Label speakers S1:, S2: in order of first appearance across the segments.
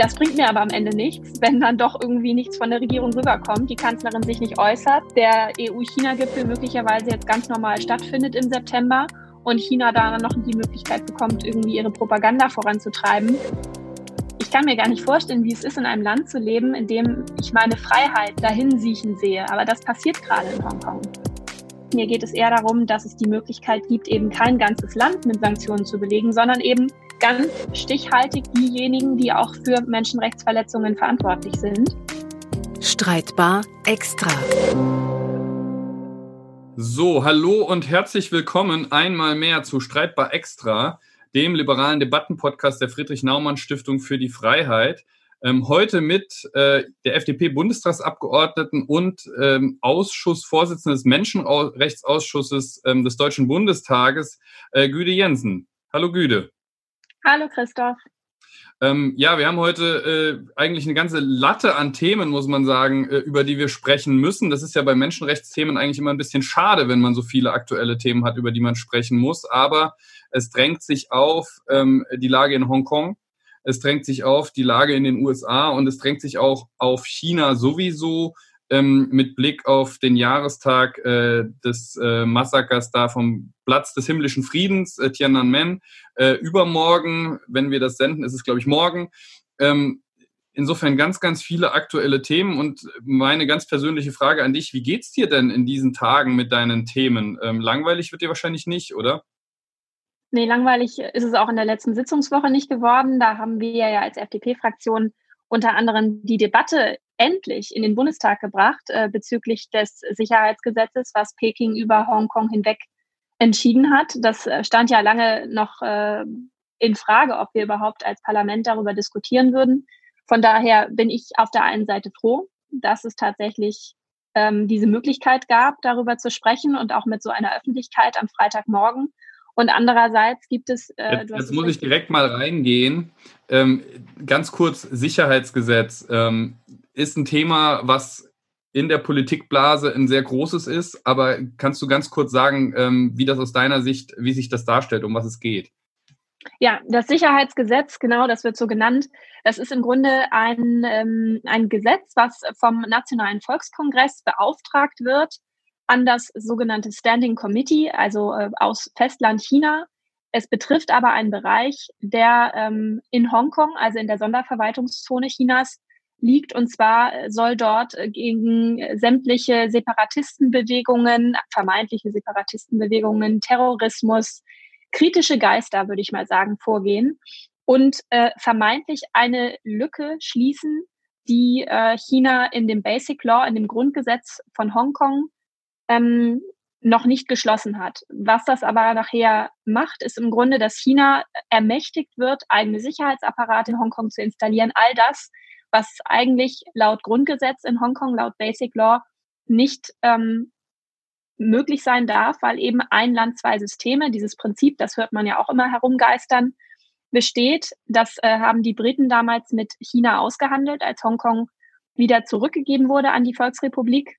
S1: Das bringt mir aber am Ende nichts, wenn dann doch irgendwie nichts von der Regierung rüberkommt, die Kanzlerin sich nicht äußert, der EU-China-Gipfel möglicherweise jetzt ganz normal stattfindet im September und China da noch die Möglichkeit bekommt, irgendwie ihre Propaganda voranzutreiben. Ich kann mir gar nicht vorstellen, wie es ist, in einem Land zu leben, in dem ich meine Freiheit dahin siechen sehe. Aber das passiert gerade in Hongkong. Mir geht es eher darum, dass es die Möglichkeit gibt, eben kein ganzes Land mit Sanktionen zu belegen, sondern eben ganz stichhaltig diejenigen, die auch für Menschenrechtsverletzungen verantwortlich sind.
S2: Streitbar extra.
S3: So, hallo und herzlich willkommen einmal mehr zu Streitbar extra, dem liberalen Debattenpodcast der Friedrich-Naumann-Stiftung für die Freiheit. Ähm, heute mit äh, der FDP-Bundestagsabgeordneten und ähm, Ausschussvorsitzenden des Menschenrechtsausschusses ähm, des Deutschen Bundestages, äh, Güde Jensen. Hallo Güde.
S1: Hallo Christoph.
S3: Ähm, ja, wir haben heute äh, eigentlich eine ganze Latte an Themen, muss man sagen, äh, über die wir sprechen müssen. Das ist ja bei Menschenrechtsthemen eigentlich immer ein bisschen schade, wenn man so viele aktuelle Themen hat, über die man sprechen muss. Aber es drängt sich auf ähm, die Lage in Hongkong es drängt sich auf die Lage in den USA und es drängt sich auch auf China sowieso ähm, mit Blick auf den Jahrestag äh, des äh, Massakers da vom Platz des himmlischen Friedens, äh, Tiananmen. Äh, übermorgen, wenn wir das senden, ist es, glaube ich, morgen. Ähm, insofern ganz, ganz viele aktuelle Themen und meine ganz persönliche Frage an dich, wie geht's dir denn in diesen Tagen mit deinen Themen? Ähm, langweilig wird dir wahrscheinlich nicht, oder?
S1: Nee, langweilig ist es auch in der letzten Sitzungswoche nicht geworden. Da haben wir ja als FDP-Fraktion unter anderem die Debatte endlich in den Bundestag gebracht äh, bezüglich des Sicherheitsgesetzes, was Peking über Hongkong hinweg entschieden hat. Das äh, stand ja lange noch äh, in Frage, ob wir überhaupt als Parlament darüber diskutieren würden. Von daher bin ich auf der einen Seite froh, dass es tatsächlich ähm, diese Möglichkeit gab, darüber zu sprechen und auch mit so einer Öffentlichkeit am Freitagmorgen. Und andererseits gibt es.
S3: Äh, jetzt, jetzt muss ich direkt mal reingehen. Ähm, ganz kurz: Sicherheitsgesetz ähm, ist ein Thema, was in der Politikblase ein sehr großes ist. Aber kannst du ganz kurz sagen, ähm, wie das aus deiner Sicht, wie sich das darstellt, um was es geht?
S1: Ja, das Sicherheitsgesetz, genau, das wird so genannt. Das ist im Grunde ein, ähm, ein Gesetz, was vom Nationalen Volkskongress beauftragt wird, an das sogenannte Standing Committee, also äh, aus Festland China. Es betrifft aber einen Bereich, der ähm, in Hongkong, also in der Sonderverwaltungszone Chinas, liegt. Und zwar soll dort gegen sämtliche Separatistenbewegungen, vermeintliche Separatistenbewegungen, Terrorismus, kritische Geister, würde ich mal sagen, vorgehen und äh, vermeintlich eine Lücke schließen, die äh, China in dem Basic Law, in dem Grundgesetz von Hongkong ähm, noch nicht geschlossen hat. Was das aber nachher macht, ist im Grunde, dass China ermächtigt wird, eigene Sicherheitsapparate in Hongkong zu installieren. All das, was eigentlich laut Grundgesetz in Hongkong, laut Basic Law, nicht ähm, möglich sein darf, weil eben ein Land, zwei Systeme, dieses Prinzip, das hört man ja auch immer herumgeistern, besteht. Das äh, haben die Briten damals mit China ausgehandelt, als Hongkong wieder zurückgegeben wurde an die Volksrepublik.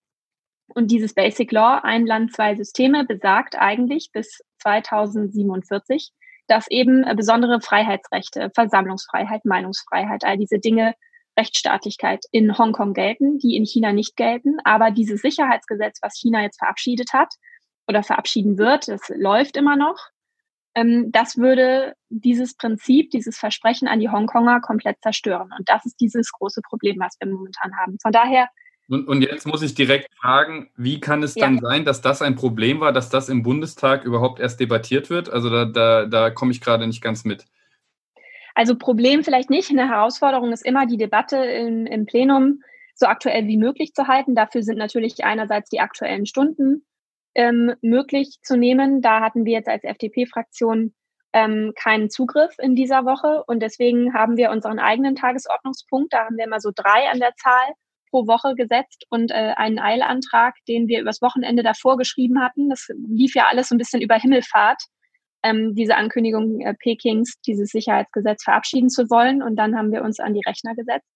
S1: Und dieses Basic Law, ein Land, zwei Systeme, besagt eigentlich bis 2047, dass eben besondere Freiheitsrechte, Versammlungsfreiheit, Meinungsfreiheit, all diese Dinge, Rechtsstaatlichkeit in Hongkong gelten, die in China nicht gelten. Aber dieses Sicherheitsgesetz, was China jetzt verabschiedet hat oder verabschieden wird, das läuft immer noch, ähm, das würde dieses Prinzip, dieses Versprechen an die Hongkonger komplett zerstören. Und das ist dieses große Problem, was wir momentan haben. Von daher
S3: und, und, jetzt muss ich direkt fragen, wie kann es ja. dann sein, dass das ein Problem war, dass das im Bundestag überhaupt erst debattiert wird? Also da, da, da komme ich gerade nicht ganz mit.
S1: Also Problem vielleicht nicht. Eine Herausforderung ist immer, die Debatte im, im Plenum so aktuell wie möglich zu halten. Dafür sind natürlich einerseits die aktuellen Stunden ähm, möglich zu nehmen. Da hatten wir jetzt als FDP-Fraktion ähm, keinen Zugriff in dieser Woche und deswegen haben wir unseren eigenen Tagesordnungspunkt. Da haben wir immer so drei an der Zahl pro Woche gesetzt und äh, einen Eilantrag, den wir übers Wochenende davor geschrieben hatten. Das lief ja alles so ein bisschen über Himmelfahrt, ähm, diese Ankündigung äh, Pekings, dieses Sicherheitsgesetz verabschieden zu wollen. Und dann haben wir uns an die Rechner gesetzt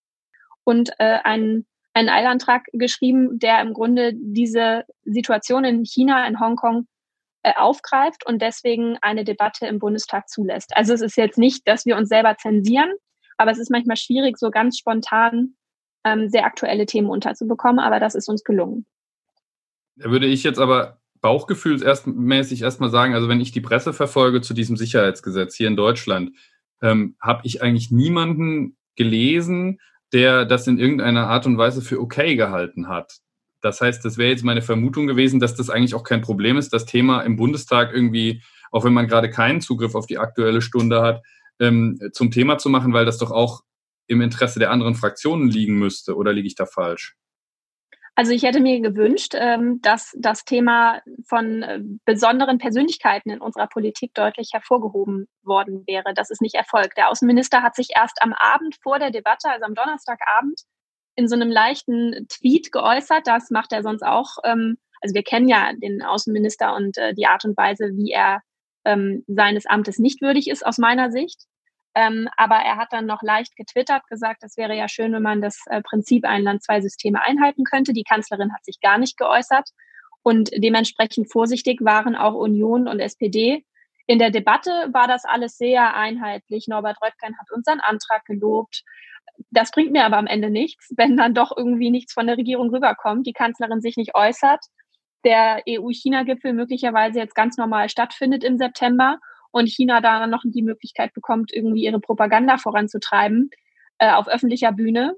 S1: und äh, einen, einen Eilantrag geschrieben, der im Grunde diese Situation in China, in Hongkong äh, aufgreift und deswegen eine Debatte im Bundestag zulässt. Also es ist jetzt nicht, dass wir uns selber zensieren, Aber es ist manchmal schwierig, so ganz spontan ähm, sehr aktuelle Themen unterzubekommen, aber das ist uns gelungen.
S3: Da würde ich jetzt aber bauchgefühlsmäßig erstmal sagen, also wenn ich die Presse verfolge zu diesem Sicherheitsgesetz hier in Deutschland, ähm, habe ich eigentlich niemanden gelesen, der das in irgendeiner Art und Weise für okay gehalten hat. Das heißt, das wäre jetzt meine Vermutung gewesen, dass das eigentlich auch kein Problem ist, das Thema im Bundestag irgendwie, auch wenn man gerade keinen Zugriff auf die aktuelle Stunde hat, ähm, zum Thema zu machen, weil das doch auch im Interesse der anderen Fraktionen liegen müsste. Oder liege ich da falsch?
S1: Also ich hätte mir gewünscht, ähm, dass das Thema von äh, besonderen Persönlichkeiten in unserer Politik deutlich hervorgehoben worden wäre. Das ist nicht erfolgt. Der Außenminister hat sich erst am Abend vor der Debatte, also am Donnerstagabend, in so einem leichten Tweet geäußert. Das macht er sonst auch. Ähm, also wir kennen ja den Außenminister und äh, die Art und Weise, wie er ähm, seines Amtes nicht würdig ist, aus meiner Sicht. Ähm, aber er hat dann noch leicht getwittert, gesagt, es wäre ja schön, wenn man das äh, Prinzip ein Land, zwei Systeme einhalten könnte. Die Kanzlerin hat sich gar nicht geäußert. Und dementsprechend vorsichtig waren auch Union und SPD. In der Debatte war das alles sehr einheitlich. Norbert Röttgen hat unseren Antrag gelobt. Das bringt mir aber am Ende nichts, wenn dann doch irgendwie nichts von der Regierung rüberkommt, die Kanzlerin sich nicht äußert, der EU-China-Gipfel möglicherweise jetzt ganz normal stattfindet im September und China da noch die Möglichkeit bekommt, irgendwie ihre Propaganda voranzutreiben äh, auf öffentlicher Bühne.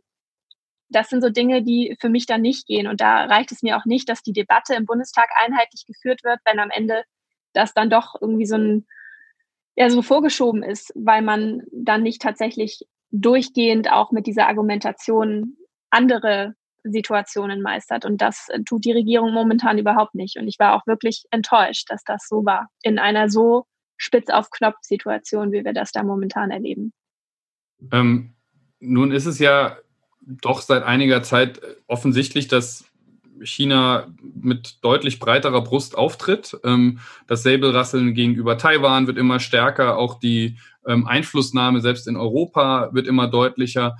S1: Das sind so Dinge, die für mich dann nicht gehen. Und da reicht es mir auch nicht, dass die Debatte im Bundestag einheitlich geführt wird, wenn am Ende das dann doch irgendwie so ein, ja, so vorgeschoben ist, weil man dann nicht tatsächlich durchgehend auch mit dieser Argumentation andere Situationen meistert. Und das tut die Regierung momentan überhaupt nicht. Und ich war auch wirklich enttäuscht, dass das so war. In einer so spitz auf Knopf-Situation, wie wir das da momentan erleben.
S3: Ähm, nun ist es ja doch seit einiger Zeit offensichtlich, dass China mit deutlich breiterer Brust auftritt. Ähm, das Säbelrasseln gegenüber Taiwan wird immer stärker, auch die ähm, Einflussnahme selbst in Europa wird immer deutlicher.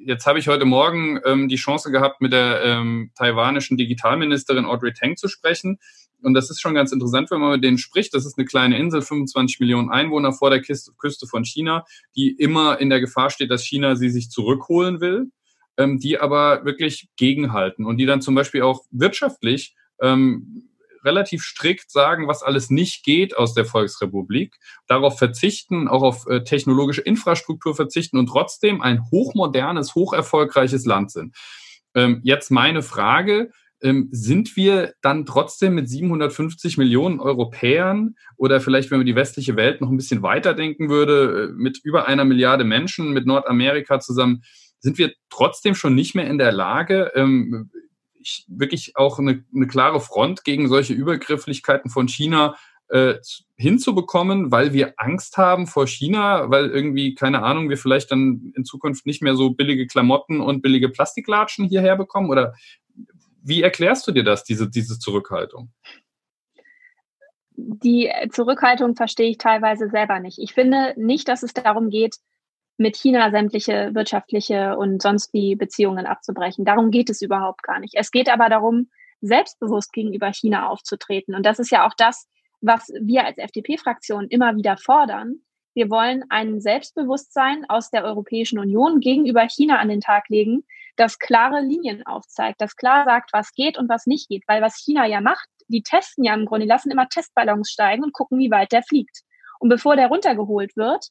S3: Jetzt habe ich heute Morgen ähm, die Chance gehabt, mit der ähm, taiwanischen Digitalministerin Audrey Tang zu sprechen. Und das ist schon ganz interessant, wenn man mit denen spricht. Das ist eine kleine Insel, 25 Millionen Einwohner vor der Küste von China, die immer in der Gefahr steht, dass China sie sich zurückholen will, ähm, die aber wirklich gegenhalten und die dann zum Beispiel auch wirtschaftlich ähm, relativ strikt sagen, was alles nicht geht aus der Volksrepublik, darauf verzichten, auch auf äh, technologische Infrastruktur verzichten und trotzdem ein hochmodernes, hocherfolgreiches Land sind. Ähm, jetzt meine Frage, ähm, sind wir dann trotzdem mit 750 Millionen Europäern oder vielleicht, wenn man die westliche Welt noch ein bisschen weiterdenken würde, äh, mit über einer Milliarde Menschen, mit Nordamerika zusammen, sind wir trotzdem schon nicht mehr in der Lage, ähm, wirklich auch eine, eine klare Front gegen solche Übergrifflichkeiten von China äh, hinzubekommen, weil wir Angst haben vor China, weil irgendwie, keine Ahnung, wir vielleicht dann in Zukunft nicht mehr so billige Klamotten und billige Plastiklatschen hierher bekommen? Oder wie erklärst du dir das, diese, diese Zurückhaltung?
S1: Die Zurückhaltung verstehe ich teilweise selber nicht. Ich finde nicht, dass es darum geht, mit China sämtliche wirtschaftliche und sonst wie Beziehungen abzubrechen. Darum geht es überhaupt gar nicht. Es geht aber darum, selbstbewusst gegenüber China aufzutreten. Und das ist ja auch das, was wir als FDP-Fraktion immer wieder fordern. Wir wollen ein Selbstbewusstsein aus der Europäischen Union gegenüber China an den Tag legen, das klare Linien aufzeigt, das klar sagt, was geht und was nicht geht. Weil was China ja macht, die testen ja im Grunde, die lassen immer Testballons steigen und gucken, wie weit der fliegt. Und bevor der runtergeholt wird,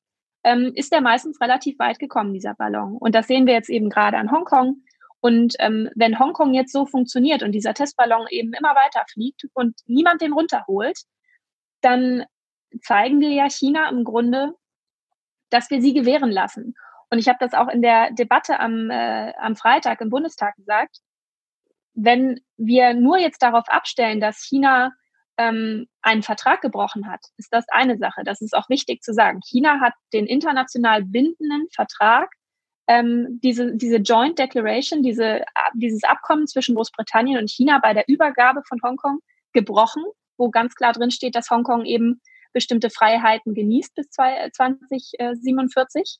S1: ähm, ist der meistens relativ weit gekommen, dieser Ballon. Und das sehen wir jetzt eben gerade an Hongkong. Und ähm, wenn Hongkong jetzt so funktioniert und dieser Testballon eben immer weiter fliegt und niemand den runterholt, dann zeigen wir ja China im Grunde, dass wir sie gewähren lassen. Und ich habe das auch in der Debatte am, äh, am Freitag im Bundestag gesagt. Wenn wir nur jetzt darauf abstellen, dass China ähm, einen Vertrag gebrochen hat, ist das eine Sache. Das ist auch wichtig zu sagen. China hat den international bindenden Vertrag, ähm, diese, diese Joint Declaration, diese, dieses Abkommen zwischen Großbritannien und China bei der Übergabe von Hongkong gebrochen, wo ganz klar drin steht, dass Hongkong eben bestimmte Freiheiten genießt bis 2047.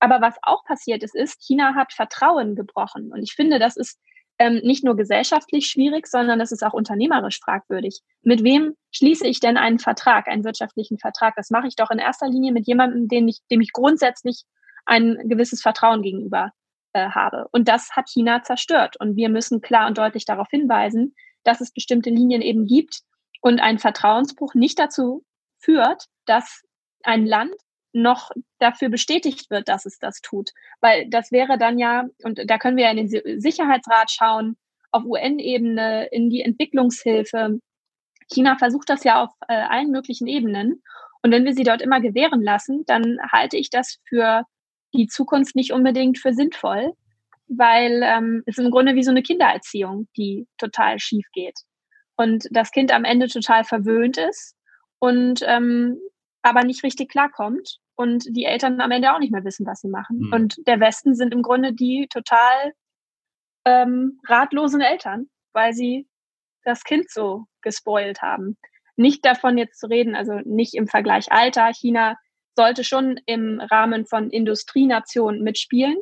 S1: Aber was auch passiert ist, ist, China hat Vertrauen gebrochen. Und ich finde, das ist ähm, nicht nur gesellschaftlich schwierig, sondern das ist auch unternehmerisch fragwürdig. Mit wem schließe ich denn einen Vertrag, einen wirtschaftlichen Vertrag? Das mache ich doch in erster Linie mit jemandem, den ich, dem ich grundsätzlich ein gewisses Vertrauen gegenüber äh, habe. Und das hat China zerstört. Und wir müssen klar und deutlich darauf hinweisen, dass es bestimmte Linien eben gibt und ein Vertrauensbruch nicht dazu führt, dass ein Land noch dafür bestätigt wird, dass es das tut. Weil das wäre dann ja, und da können wir ja in den Sicherheitsrat schauen, auf UN-Ebene, in die Entwicklungshilfe. China versucht das ja auf äh, allen möglichen Ebenen. Und wenn wir sie dort immer gewähren lassen, dann halte ich das für die Zukunft nicht unbedingt für sinnvoll, weil ähm, es im Grunde wie so eine Kindererziehung, die total schief geht. Und das Kind am Ende total verwöhnt ist und ähm, aber nicht richtig klarkommt und die Eltern am Ende auch nicht mehr wissen, was sie machen. Mhm. Und der Westen sind im Grunde die total ähm, ratlosen Eltern, weil sie das Kind so gespoilt haben. Nicht davon jetzt zu reden, also nicht im Vergleich Alter. China sollte schon im Rahmen von Industrienationen mitspielen,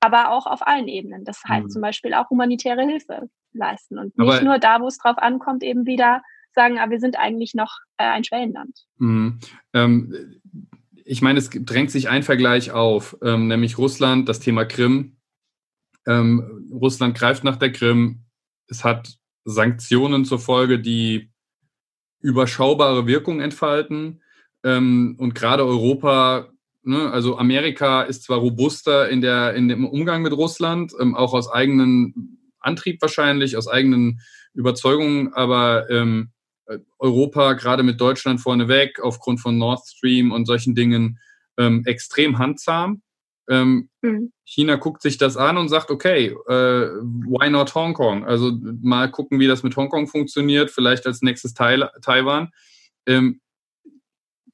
S1: aber auch auf allen Ebenen. Das heißt mhm. zum Beispiel auch humanitäre Hilfe leisten und nicht aber nur da, wo es drauf ankommt, eben wieder sagen, aber ah, wir sind eigentlich noch äh, ein Schwellenland.
S3: Mhm. Ähm, ich meine, es drängt sich ein Vergleich auf, ähm, nämlich Russland, das Thema Krim. Ähm, Russland greift nach der Krim. Es hat Sanktionen zur Folge, die überschaubare Wirkung entfalten. Ähm, und gerade Europa, ne, also Amerika ist zwar robuster in, der, in dem Umgang mit Russland, ähm, auch aus eigenem Antrieb wahrscheinlich, aus eigenen Überzeugungen, aber ähm, Europa gerade mit Deutschland vorneweg aufgrund von Nord Stream und solchen Dingen ähm, extrem handzahm. Ähm, mhm. China guckt sich das an und sagt, okay, äh, why not Hongkong? Also mal gucken, wie das mit Hongkong funktioniert, vielleicht als nächstes Teil, Taiwan. Ähm,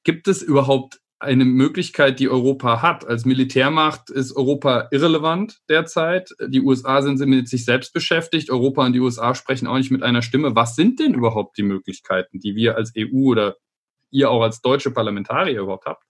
S3: gibt es überhaupt eine Möglichkeit, die Europa hat? Als Militärmacht ist Europa irrelevant derzeit. Die USA sind mit sich selbst beschäftigt. Europa und die USA sprechen auch nicht mit einer Stimme. Was sind denn überhaupt die Möglichkeiten, die wir als EU oder ihr auch als deutsche Parlamentarier überhaupt habt?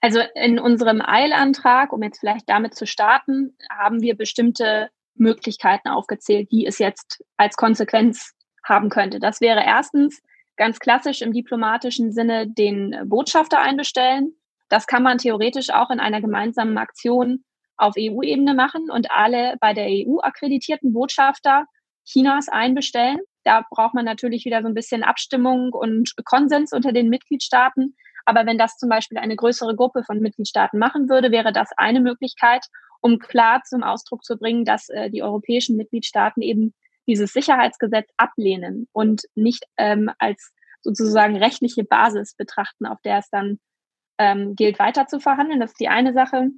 S1: Also in unserem Eilantrag, um jetzt vielleicht damit zu starten, haben wir bestimmte Möglichkeiten aufgezählt, die es jetzt als Konsequenz haben könnte. Das wäre erstens ganz klassisch im diplomatischen Sinne den Botschafter einbestellen. Das kann man theoretisch auch in einer gemeinsamen Aktion auf EU-Ebene machen und alle bei der EU akkreditierten Botschafter Chinas einbestellen. Da braucht man natürlich wieder so ein bisschen Abstimmung und Konsens unter den Mitgliedstaaten. Aber wenn das zum Beispiel eine größere Gruppe von Mitgliedstaaten machen würde, wäre das eine Möglichkeit, um klar zum Ausdruck zu bringen, dass äh, die europäischen Mitgliedstaaten eben dieses Sicherheitsgesetz ablehnen und nicht ähm, als sozusagen rechtliche Basis betrachten, auf der es dann ähm, gilt, weiter zu verhandeln. Das ist die eine Sache.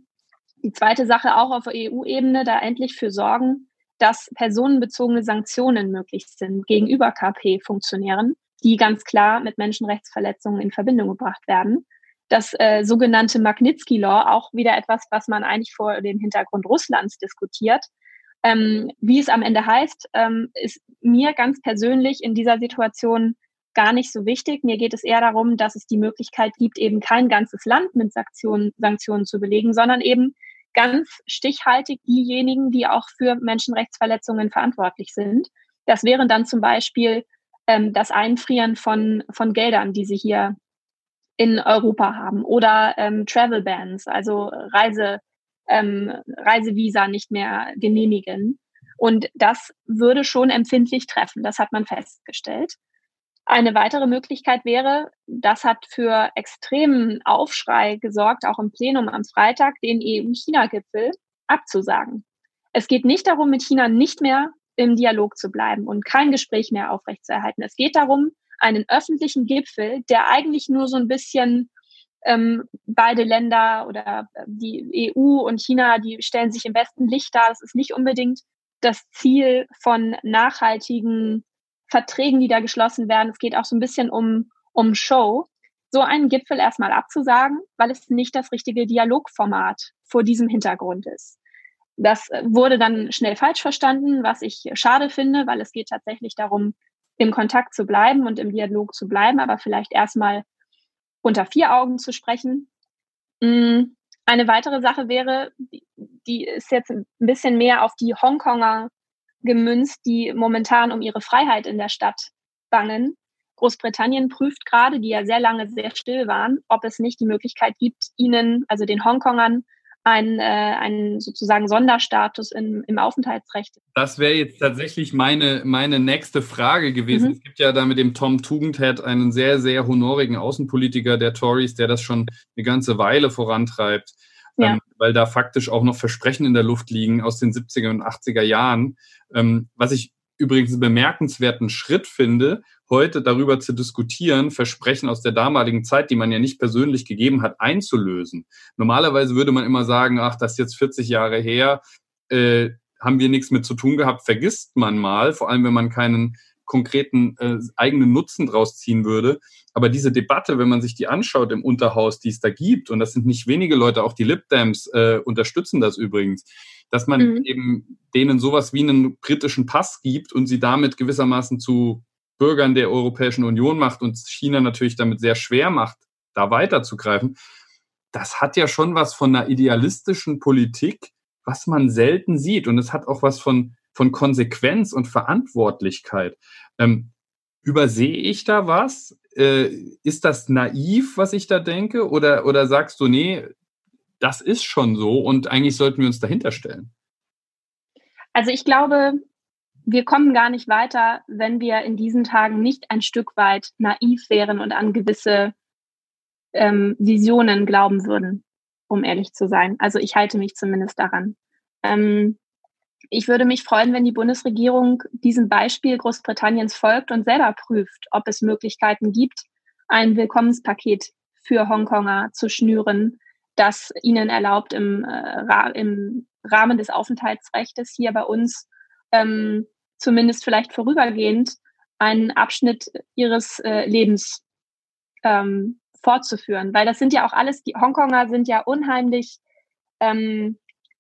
S1: Die zweite Sache auch auf EU-Ebene, da endlich für sorgen, dass personenbezogene Sanktionen möglich sind gegenüber KP-Funktionären die ganz klar mit Menschenrechtsverletzungen in Verbindung gebracht werden. Das äh, sogenannte Magnitsky Law, auch wieder etwas, was man eigentlich vor dem Hintergrund Russlands diskutiert. Ähm, wie es am Ende heißt, ähm, ist mir ganz persönlich in dieser Situation gar nicht so wichtig. Mir geht es eher darum, dass es die Möglichkeit gibt, eben kein ganzes Land mit Sanktionen, Sanktionen zu belegen, sondern eben ganz stichhaltig diejenigen, die auch für Menschenrechtsverletzungen verantwortlich sind. Das wären dann zum Beispiel ähm, das Einfrieren von, von Geldern, die sie hier in Europa haben oder ähm, Travel Bans, also Reise, ähm, Reisevisa nicht mehr genehmigen. Und das würde schon empfindlich treffen, das hat man festgestellt. Eine weitere Möglichkeit wäre, das hat für extremen Aufschrei gesorgt, auch im Plenum am Freitag, den EU-China-Gipfel abzusagen. Es geht nicht darum, mit China nicht mehr im Dialog zu bleiben und kein Gespräch mehr aufrechtzuerhalten. Es geht darum, einen öffentlichen Gipfel, der eigentlich nur so ein bisschen ähm, beide Länder oder äh, die EU und China, die stellen sich im besten Licht dar. Das ist nicht unbedingt das Ziel von nachhaltigen Verträgen, die da geschlossen werden. Es geht auch so ein bisschen um, um Show. So einen Gipfel erstmal abzusagen, weil es nicht das richtige Dialogformat vor diesem Hintergrund ist. Das äh, wurde dann schnell falsch verstanden, was ich schade finde, weil es geht tatsächlich darum, im Kontakt zu bleiben und im Dialog zu bleiben, aber vielleicht erstmal unter vier Augen zu sprechen. Mm, eine weitere Sache wäre, die ist jetzt ein bisschen mehr auf die Hongkonger gemünzt, die momentan um ihre Freiheit in der Stadt bangen. Großbritannien prüft gerade, die ja sehr lange sehr still waren, ob es nicht die Möglichkeit gibt, ihnen, also den Hongkongern, einen, äh, einen sozusagen Sonderstatus im, im Aufenthaltsrecht.
S3: Das wäre jetzt tatsächlich meine, meine nächste Frage gewesen. Mhm. Es gibt ja da mit dem Tom Tugendhat einen sehr, sehr honorigen Außenpolitiker der Tories, der das schon eine ganze Weile vorantreibt, ja. ähm, weil da faktisch auch noch Versprechen in der Luft liegen aus den 70er und 80er Jahren. Ähm, was ich übrigens einen bemerkenswerten Schritt finde, heute darüber zu diskutieren, Versprechen aus der damaligen Zeit, die man ja nicht persönlich gegeben hat, einzulösen. Normalerweise würde man immer sagen, ach, das ist jetzt 40 Jahre her, äh, haben wir nichts mit zu tun gehabt, vergisst man mal, vor allem wenn man keinen konkreten äh, eigenen Nutzen draus ziehen würde. Aber diese Debatte, wenn man sich die anschaut im Unterhaus, die es da gibt, und das sind nicht wenige Leute, auch die Lib Dems äh, unterstützen das übrigens, dass man mhm. eben denen sowas wie einen britischen Pass gibt und sie damit gewissermaßen zu Bürgern der Europäischen Union macht und China natürlich damit sehr schwer macht, da weiterzugreifen. Das hat ja schon was von einer idealistischen Politik, was man selten sieht. Und es hat auch was von, von Konsequenz und Verantwortlichkeit. Ähm, übersehe ich da was? Äh, ist das naiv, was ich da denke? Oder, oder sagst du, nee, das ist schon so und eigentlich sollten wir uns dahinter stellen?
S1: Also ich glaube, wir kommen gar nicht weiter, wenn wir in diesen Tagen nicht ein Stück weit naiv wären und an gewisse ähm, Visionen glauben würden, um ehrlich zu sein. Also ich halte mich zumindest daran. Ähm, ich würde mich freuen, wenn die Bundesregierung diesem Beispiel Großbritanniens folgt und selber prüft, ob es Möglichkeiten gibt, ein Willkommenspaket für Hongkonger zu schnüren, das ihnen erlaubt, im, äh, im Rahmen des Aufenthaltsrechts hier bei uns ähm, zumindest vielleicht vorübergehend einen Abschnitt ihres äh, Lebens ähm, fortzuführen. Weil das sind ja auch alles, die Hongkonger sind ja unheimlich, ähm,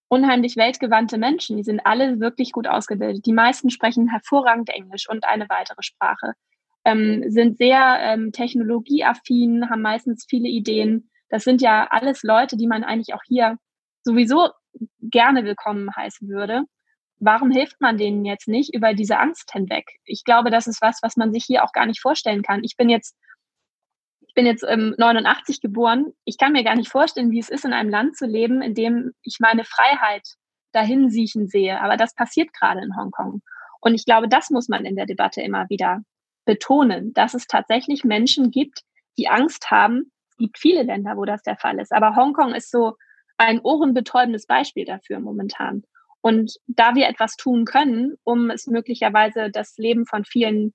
S1: unheimlich weltgewandte Menschen. Die sind alle wirklich gut ausgebildet. Die meisten sprechen hervorragend Englisch und eine weitere Sprache, ähm, sind sehr ähm, technologieaffin, haben meistens viele Ideen das sind ja alles Leute, die man eigentlich auch hier sowieso gerne willkommen heißen würde. Warum hilft man denen jetzt nicht über diese Angst hinweg? Ich glaube, das ist was, was man sich hier auch gar nicht vorstellen kann. Ich bin jetzt, ich bin jetzt ähm, 89 geboren. Ich kann mir gar nicht vorstellen, wie es ist, in einem Land zu leben, in dem ich meine Freiheit dahin siechen sehe. Aber das passiert gerade in Hongkong. Und ich glaube, das muss man in der Debatte immer wieder betonen, dass es tatsächlich Menschen gibt, die Angst haben, gibt viele Länder, wo das der Fall ist. Aber Hongkong ist so ein ohrenbetäubendes Beispiel dafür momentan. Und da wir etwas tun können, um es möglicherweise das Leben von vielen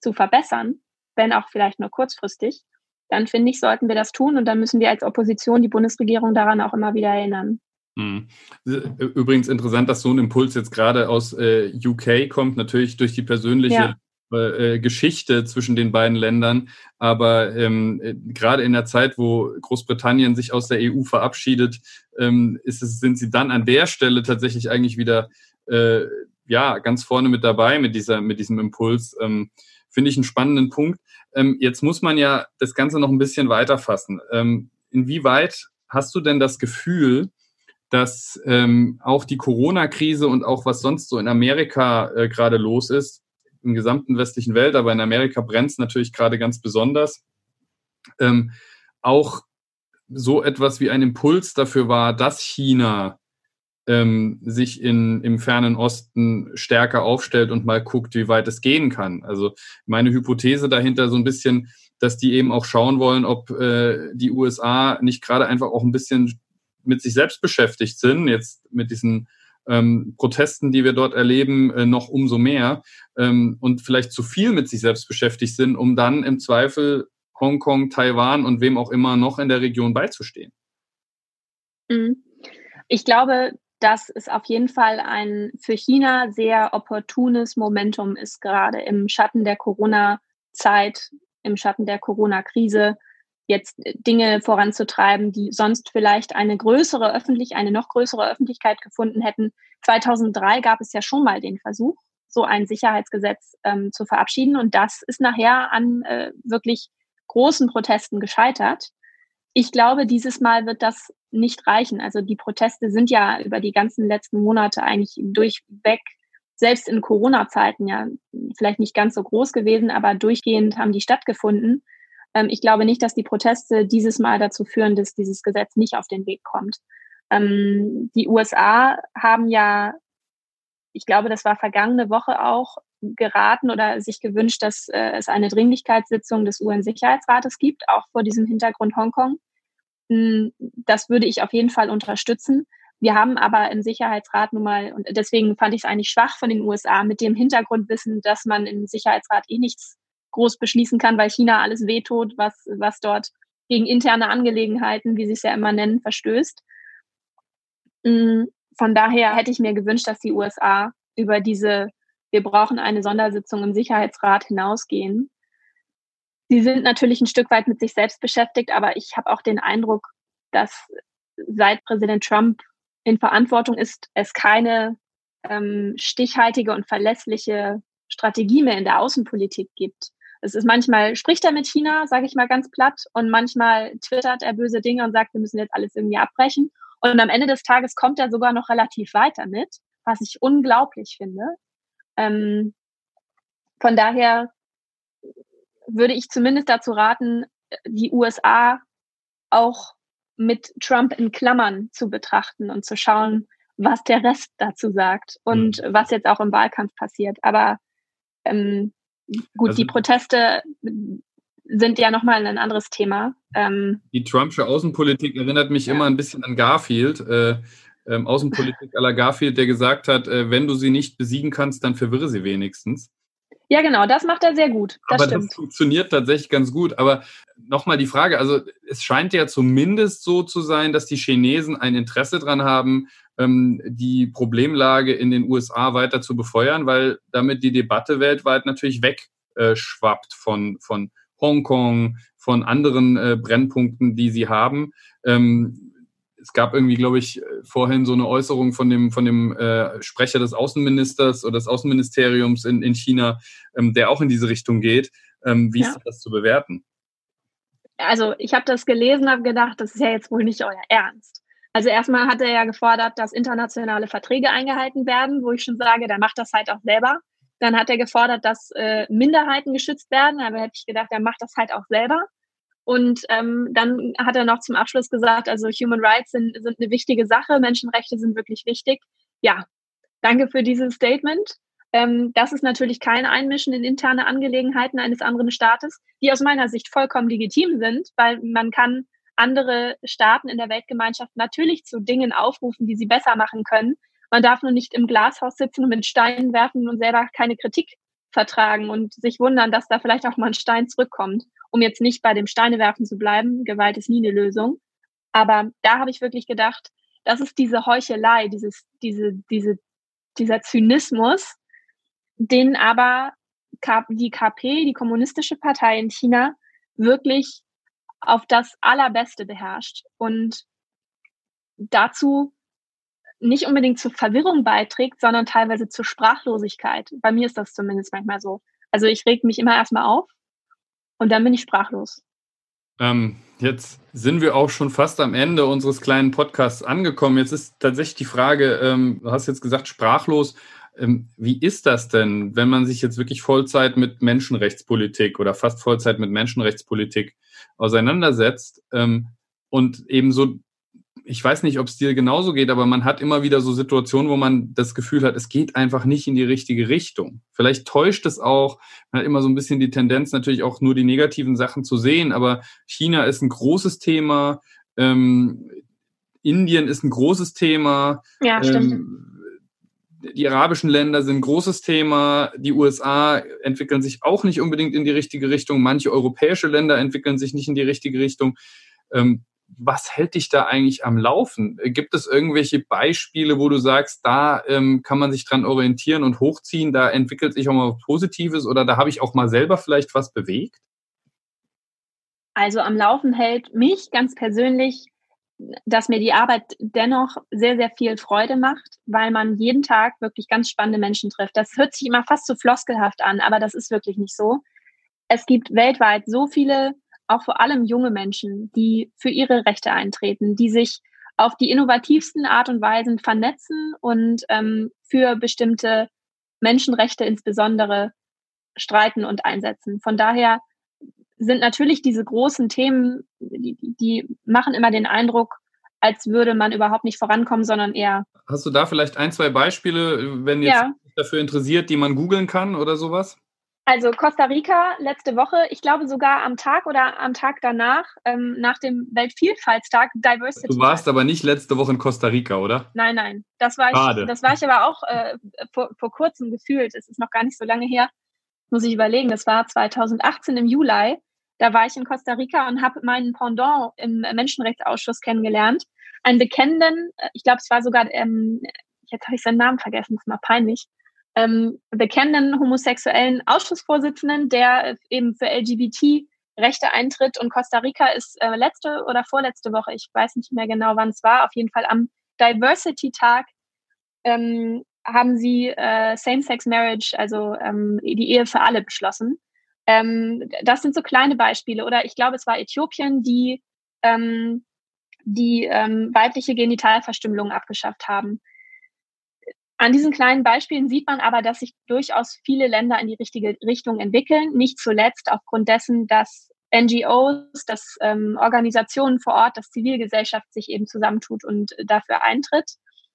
S1: zu verbessern, wenn auch vielleicht nur kurzfristig, dann finde ich, sollten wir das tun und dann müssen wir als Opposition die Bundesregierung daran auch immer wieder erinnern.
S3: Hm. Übrigens interessant, dass so ein Impuls jetzt gerade aus äh, UK kommt, natürlich durch die persönliche ja. Äh, Geschichte zwischen den beiden Ländern. Aber ähm, äh, gerade in der Zeit, wo Großbritannien sich aus der EU verabschiedet, ähm, ist es, sind sie dann an der Stelle tatsächlich eigentlich wieder äh, ja ganz vorne mit dabei mit dieser mit diesem Impuls. Ähm, Finde ich einen spannenden Punkt. Ähm, jetzt muss man ja das Ganze noch ein bisschen weiter. Ähm, inwieweit hast du denn das Gefühl, dass ähm, auch die Corona-Krise und auch was sonst so in Amerika äh, gerade los ist, im gesamten westlichen Welt, aber in Amerika brennt es natürlich gerade ganz besonders, ähm, auch so etwas wie ein Impuls dafür war, dass China ähm, sich in, im fernen Osten stärker aufstellt und mal guckt, wie weit es gehen kann. Also meine Hypothese dahinter so ein bisschen, dass die eben auch schauen wollen, ob äh, die USA nicht gerade einfach auch ein bisschen mit sich selbst beschäftigt sind, jetzt mit diesen ähm, Protesten, die wir dort erleben, äh, noch umso mehr ähm, und vielleicht zu viel mit sich selbst beschäftigt sind, um dann im Zweifel Hongkong, Taiwan und wem auch immer noch in der Region beizustehen.
S1: Mhm. Ich glaube, dass es auf jeden Fall ein für China sehr opportunes Momentum ist, gerade im Schatten der Corona-Zeit, im Schatten der Corona-Krise, jetzt Dinge voranzutreiben, die sonst vielleicht eine größere öffentlich, eine noch größere Öffentlichkeit gefunden hätten. 2003 gab es ja schon mal den Versuch, so ein Sicherheitsgesetz ähm, zu verabschieden. Und das ist nachher an äh, wirklich großen Protesten gescheitert. Ich glaube, dieses Mal wird das nicht reichen. Also die Proteste sind ja über die ganzen letzten Monate eigentlich durchweg, selbst in Corona-Zeiten ja vielleicht nicht ganz so groß gewesen, aber durchgehend haben die stattgefunden. Ähm, ich glaube nicht, dass die Proteste dieses Mal dazu führen, dass dieses Gesetz nicht auf den Weg kommt. Ähm, die USA haben ja, ich glaube, das war vergangene Woche auch, geraten oder sich gewünscht, dass äh, es eine Dringlichkeitssitzung des UN-Sicherheitsrates gibt, auch vor diesem Hintergrund Hongkong. Hm, das würde ich auf jeden Fall unterstützen. Wir haben aber im Sicherheitsrat nun mal, und deswegen fand ich es eigentlich schwach von den USA, mit dem Hintergrundwissen, dass man im Sicherheitsrat eh nichts groß beschließen kann, weil China alles wehtut, was, was dort gegen interne Angelegenheiten, wie sie es ja immer nennen, verstößt. Hm, von daher hätte ich mir gewünscht, dass die USA über diese wir brauchen eine Sondersitzung im Sicherheitsrat hinausgehen. Sie sind natürlich ein Stück weit mit sich selbst beschäftigt, aber ich habe auch den Eindruck, dass seit Präsident Trump in Verantwortung ist, es keine ähm, stichhaltige und verlässliche Strategie mehr in der Außenpolitik gibt. Es ist manchmal spricht er mit China, sage ich mal ganz platt, und manchmal twittert er böse Dinge und sagt, wir müssen jetzt alles irgendwie abbrechen. Und am Ende des Tages kommt er sogar noch relativ weiter mit, was ich unglaublich finde. Ähm, von daher würde ich zumindest dazu raten, die USA auch mit Trump in Klammern zu betrachten und zu schauen, was der Rest dazu sagt und mhm. was jetzt auch im Wahlkampf passiert. Aber ähm, gut, also, die Proteste sind ja nochmal ein anderes Thema.
S3: Ähm, die Trumpsche Außenpolitik erinnert mich ja. immer ein bisschen an Garfield. Äh, ähm, Außenpolitik à la Garfield, der gesagt hat, äh, wenn du sie nicht besiegen kannst, dann verwirre sie wenigstens.
S1: Ja, genau, das macht er sehr gut.
S3: Das Aber stimmt. das funktioniert tatsächlich ganz gut. Aber nochmal die Frage, also es scheint ja zumindest so zu sein, dass die Chinesen ein Interesse daran haben, ähm, die Problemlage in den USA weiter zu befeuern, weil damit die Debatte weltweit natürlich wegschwappt von, von Hongkong, von anderen äh, Brennpunkten, die sie haben. Ähm, es gab irgendwie, glaube ich, vorhin so eine Äußerung von dem, von dem äh, Sprecher des Außenministers oder des Außenministeriums in, in China, ähm, der auch in diese Richtung geht. Ähm, wie ja. ist das zu bewerten?
S1: Also ich habe das gelesen, habe gedacht, das ist ja jetzt wohl nicht euer Ernst. Also erstmal hat er ja gefordert, dass internationale Verträge eingehalten werden, wo ich schon sage, der macht das halt auch selber. Dann hat er gefordert, dass äh, Minderheiten geschützt werden. Aber hätte ich gedacht, der macht das halt auch selber. Und ähm, dann hat er noch zum Abschluss gesagt, also Human Rights sind, sind eine wichtige Sache, Menschenrechte sind wirklich wichtig. Ja, danke für dieses Statement. Ähm, das ist natürlich kein Einmischen in interne Angelegenheiten eines anderen Staates, die aus meiner Sicht vollkommen legitim sind, weil man kann andere Staaten in der Weltgemeinschaft natürlich zu Dingen aufrufen, die sie besser machen können. Man darf nur nicht im Glashaus sitzen und mit Steinen werfen und selber keine Kritik vertragen und sich wundern, dass da vielleicht auch mal ein Stein zurückkommt um jetzt nicht bei dem Steinewerfen zu bleiben, Gewalt ist nie eine Lösung. Aber da habe ich wirklich gedacht, das ist diese Heuchelei, dieses, diese, diese, dieser Zynismus, den aber die KP, die Kommunistische Partei in China, wirklich auf das Allerbeste beherrscht und dazu nicht unbedingt zur Verwirrung beiträgt, sondern teilweise zur Sprachlosigkeit. Bei mir ist das zumindest manchmal so. Also ich reg mich immer erstmal auf und dann bin ich sprachlos.
S3: Ähm, jetzt sind wir auch schon fast am Ende unseres kleinen Podcasts angekommen. Jetzt ist tatsächlich die Frage, ähm, du hast jetzt gesagt, sprachlos. Ähm, wie ist das denn, wenn man sich jetzt wirklich Vollzeit mit Menschenrechtspolitik oder fast Vollzeit mit Menschenrechtspolitik auseinandersetzt ähm, und eben so ich weiß nicht, ob es dir genauso geht, aber man hat immer wieder so Situationen, wo man das Gefühl hat, es geht einfach nicht in die richtige Richtung. Vielleicht täuscht es auch, man hat immer so ein bisschen die Tendenz, natürlich auch nur die negativen Sachen zu sehen, aber China ist ein großes Thema, ähm, Indien ist ein großes Thema.
S1: Ja, stimmt. Ähm,
S3: die arabischen Länder sind ein großes Thema. Die USA entwickeln sich auch nicht unbedingt in die richtige Richtung. Manche europäische Länder entwickeln sich nicht in die richtige Richtung. Ähm, was hält dich da eigentlich am Laufen? Gibt es irgendwelche Beispiele, wo du sagst, da ähm, kann man sich dran orientieren und hochziehen, da entwickelt sich auch mal was Positives oder da habe ich auch mal selber vielleicht was bewegt?
S1: Also am Laufen hält mich ganz persönlich, dass mir die Arbeit dennoch sehr, sehr viel Freude macht, weil man jeden Tag wirklich ganz spannende Menschen trifft. Das hört sich immer fast so floskelhaft an, aber das ist wirklich nicht so. Es gibt weltweit so viele auch vor allem junge Menschen, die für ihre Rechte eintreten, die sich auf die innovativsten Art und Weisen vernetzen und ähm, für bestimmte Menschenrechte insbesondere streiten und einsetzen. Von daher sind natürlich diese großen Themen, die, die machen immer den Eindruck, als würde man überhaupt nicht vorankommen, sondern eher.
S3: Hast du da vielleicht ein, zwei Beispiele, wenn jetzt ja. dafür interessiert, die man googeln kann oder sowas?
S1: Also Costa Rica letzte Woche, ich glaube sogar am Tag oder am Tag danach, ähm, nach dem Weltvielfaltstag Diversity.
S3: Du warst aber nicht letzte Woche in Costa Rica, oder?
S1: Nein, nein. Das war ich, das war ich aber auch äh, vor, vor kurzem gefühlt. Es ist noch gar nicht so lange her. Muss ich überlegen. Das war 2018 im Juli. Da war ich in Costa Rica und habe meinen Pendant im Menschenrechtsausschuss kennengelernt. Einen bekennenden, äh, ich glaube, es war sogar, ähm, jetzt habe ich seinen Namen vergessen, ist mal peinlich ähm, bekennenden homosexuellen Ausschussvorsitzenden, der eben für LGBT-Rechte eintritt. Und Costa Rica ist äh, letzte oder vorletzte Woche, ich weiß nicht mehr genau, wann es war, auf jeden Fall am Diversity-Tag ähm, haben sie äh, Same-Sex-Marriage, also ähm, die Ehe für alle beschlossen. Ähm, das sind so kleine Beispiele. Oder ich glaube, es war Äthiopien, die ähm, die ähm, weibliche Genitalverstümmelung abgeschafft haben. An diesen kleinen Beispielen sieht man aber, dass sich durchaus viele Länder in die richtige Richtung entwickeln. Nicht zuletzt aufgrund dessen, dass NGOs, dass ähm, Organisationen vor Ort, dass Zivilgesellschaft sich eben zusammentut und dafür eintritt.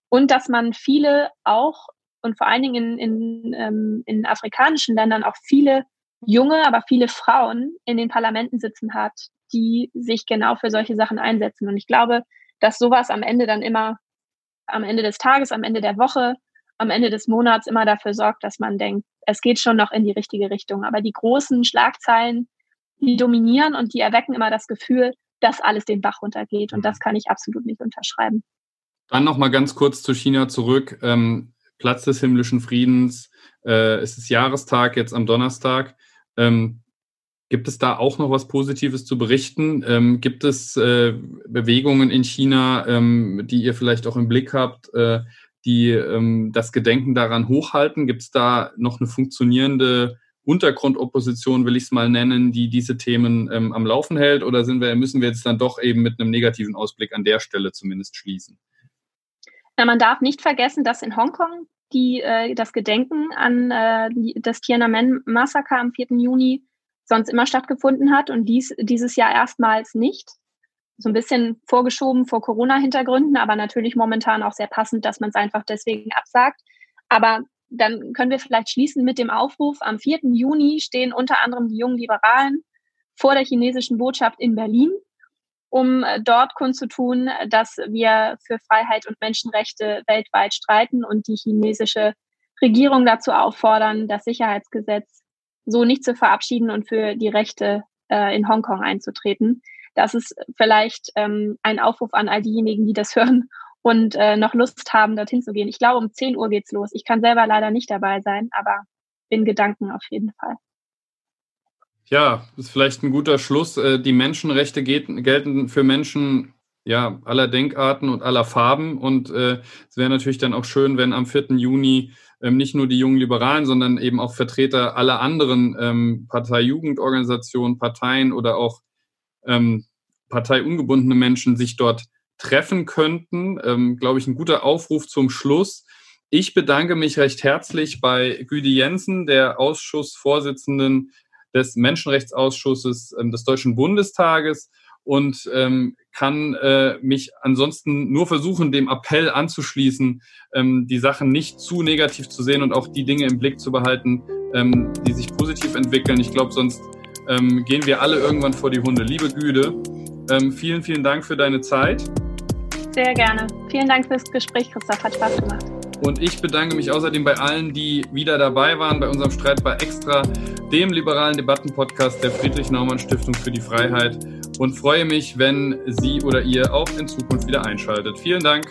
S1: Und dass man viele auch und vor allen Dingen in, in, ähm, in afrikanischen Ländern auch viele junge, aber viele Frauen in den Parlamenten sitzen hat, die sich genau für solche Sachen einsetzen. Und ich glaube, dass sowas am Ende dann immer, am Ende des Tages, am Ende der Woche am Ende des Monats immer dafür sorgt, dass man denkt, es geht schon noch in die richtige Richtung. Aber die großen Schlagzeilen, die dominieren und die erwecken immer das Gefühl, dass alles den Bach runtergeht. Und das kann ich absolut nicht unterschreiben.
S3: Dann noch mal ganz kurz zu China zurück. Ähm, Platz des himmlischen Friedens. Äh, es ist Jahrestag jetzt am Donnerstag. Ähm, gibt es da auch noch was Positives zu berichten? Ähm, gibt es äh, Bewegungen in China, ähm, die ihr vielleicht auch im Blick habt, äh, die ähm, das Gedenken daran hochhalten? Gibt es da noch eine funktionierende Untergrundopposition, will ich es mal nennen, die diese Themen ähm, am Laufen hält? Oder wir, müssen wir jetzt dann doch eben mit einem negativen Ausblick an der Stelle zumindest schließen?
S1: Na, man darf nicht vergessen, dass in Hongkong die, äh, das Gedenken an äh, das Tiananmen-Massaker am 4. Juni sonst immer stattgefunden hat und dies dieses Jahr erstmals nicht so ein bisschen vorgeschoben vor Corona-Hintergründen, aber natürlich momentan auch sehr passend, dass man es einfach deswegen absagt. Aber dann können wir vielleicht schließen mit dem Aufruf. Am 4. Juni stehen unter anderem die jungen Liberalen vor der chinesischen Botschaft in Berlin, um äh, dort kundzutun, dass wir für Freiheit und Menschenrechte weltweit streiten und die chinesische Regierung dazu auffordern, das Sicherheitsgesetz so nicht zu verabschieden und für die Rechte äh, in Hongkong einzutreten das ist vielleicht ähm, ein Aufruf an all diejenigen, die das hören und äh, noch Lust haben, dorthin zu gehen. Ich glaube, um 10 Uhr geht's los. Ich kann selber leider nicht dabei sein, aber in Gedanken auf jeden Fall.
S3: Ja, ist vielleicht ein guter Schluss. Äh, die Menschenrechte gelten für Menschen ja, aller Denkarten und aller Farben. Und äh, es wäre natürlich dann auch schön, wenn am 4. Juni ähm, nicht nur die jungen Liberalen, sondern eben auch Vertreter aller anderen ähm, Parteijugendorganisationen, Parteien oder auch ähm, parteiungebundene Menschen sich dort treffen könnten. Ähm, Glaube ich, ein guter Aufruf zum Schluss. Ich bedanke mich recht herzlich bei Güdi Jensen, der Ausschussvorsitzenden des Menschenrechtsausschusses ähm, des Deutschen Bundestages und ähm, kann äh, mich ansonsten nur versuchen, dem Appell anzuschließen, ähm, die Sachen nicht zu negativ zu sehen und auch die Dinge im Blick zu behalten, ähm, die sich positiv entwickeln. Ich glaube, sonst ähm, gehen wir alle irgendwann vor die Hunde. Liebe Güde, ähm, vielen, vielen Dank für deine Zeit.
S1: Sehr gerne. Vielen Dank fürs Gespräch, Christoph. Hat Spaß gemacht.
S3: Und ich bedanke mich außerdem bei allen, die wieder dabei waren bei unserem Streit bei Extra, dem liberalen Debattenpodcast der Friedrich-Naumann-Stiftung für die Freiheit und freue mich, wenn Sie oder ihr auch in Zukunft wieder einschaltet. Vielen Dank.